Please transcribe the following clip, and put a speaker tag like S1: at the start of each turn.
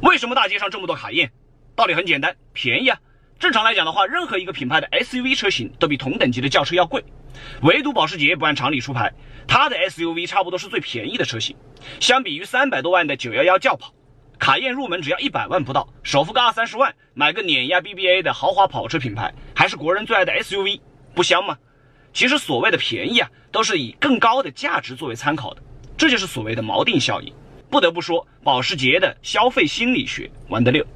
S1: 为什么大街上这么多卡宴？道理很简单，便宜啊。正常来讲的话，任何一个品牌的 SUV 车型都比同等级的轿车要贵，唯独保时捷不按常理出牌，它的 SUV 差不多是最便宜的车型。相比于三百多万的911轿跑，卡宴入门只要一百万不到，首付个二三十万，买个碾压 BBA 的豪华跑车品牌，还是国人最爱的 SUV，不香吗？其实所谓的便宜啊，都是以更高的价值作为参考的，这就是所谓的锚定效应。不得不说，保时捷的消费心理学玩得溜。